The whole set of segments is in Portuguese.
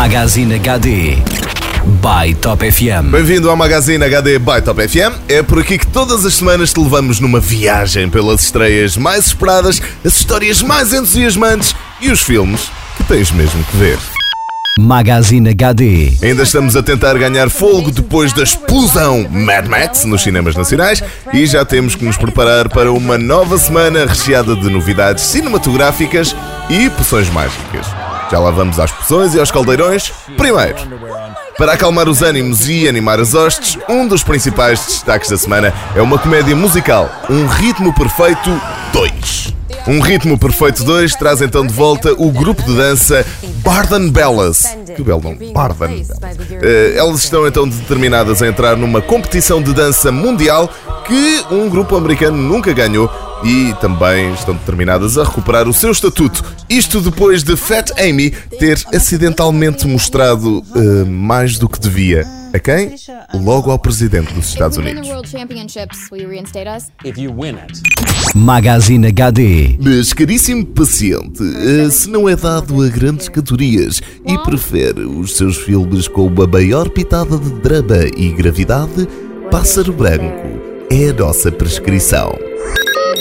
Magazine HD by Top FM. Bem-vindo ao Magazine HD by Top FM. É por aqui que todas as semanas te levamos numa viagem pelas estreias mais esperadas, as histórias mais entusiasmantes e os filmes que tens mesmo que ver. Magazine HD. Ainda estamos a tentar ganhar fogo depois da explosão Mad Max nos cinemas nacionais e já temos que nos preparar para uma nova semana recheada de novidades cinematográficas e poções mágicas. Já lá vamos às poções e aos caldeirões. Primeiro, para acalmar os ânimos e animar as hostes, um dos principais destaques da semana é uma comédia musical, Um Ritmo Perfeito 2. Um Ritmo Perfeito 2 traz então de volta o grupo de dança Barden Bellas. Que belo nome, Barden Uh, elas estão então determinadas a entrar numa competição de dança mundial que um grupo americano nunca ganhou e também estão determinadas a recuperar o seu estatuto. Isto depois de Fat Amy ter acidentalmente mostrado uh, mais do que devia. A quem? Logo ao presidente dos Estados Unidos. Magazine HD. Mas, caríssimo paciente, uh, se não é dado a grandes cantorias e prefere os seus filmes com uma maior pitada de drama e gravidade, Pássaro Branco é a nossa prescrição.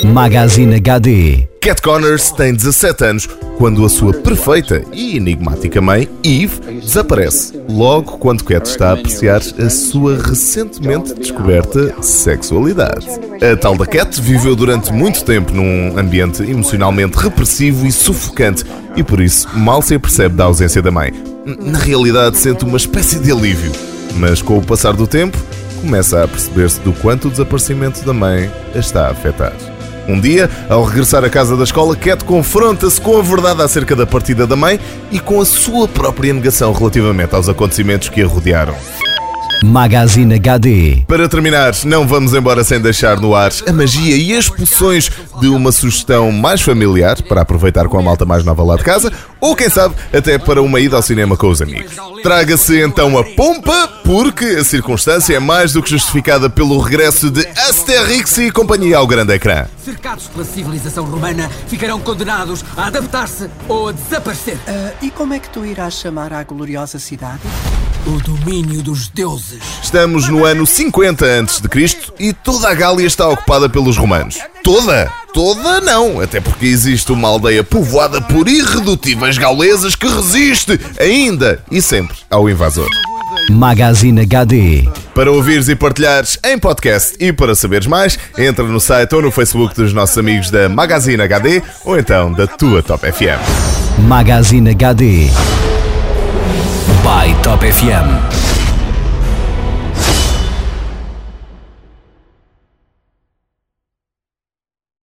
Magazine HD. Cat Connors tem 17 anos quando a sua perfeita e enigmática mãe, Eve, desaparece, logo quando Cat está a apreciar a sua recentemente descoberta sexualidade. A tal da Cat viveu durante muito tempo num ambiente emocionalmente repressivo e sufocante e por isso mal se apercebe da ausência da mãe. Na realidade, sente uma espécie de alívio, mas com o passar do tempo, começa a perceber-se do quanto o desaparecimento da mãe a está a afetar. Um dia, ao regressar à casa da escola, Cat confronta-se com a verdade acerca da partida da mãe e com a sua própria negação relativamente aos acontecimentos que a rodearam. Magazine HD. Para terminar, não vamos embora sem deixar no ar a magia e as poções de uma sugestão mais familiar para aproveitar com a malta mais nova lá de casa, ou quem sabe até para uma ida ao cinema com os amigos. Traga-se então a pompa, porque a circunstância é mais do que justificada pelo regresso de Asterix e companhia ao grande ecrã. Cercados pela civilização romana, ficarão condenados a adaptar-se ou a desaparecer. Ah, e como é que tu irás chamar à gloriosa cidade? O domínio dos deuses. Estamos no ano 50 a.C. e toda a Gália está ocupada pelos romanos. Toda? Toda não, até porque existe uma aldeia povoada por irredutíveis gauleses que resiste ainda e sempre ao invasor. Magazine HD. Para ouvires e partilhares em podcast e para saberes mais, entra no site ou no Facebook dos nossos amigos da Magazine HD ou então da tua Top FM. Magazine HD by Top FM.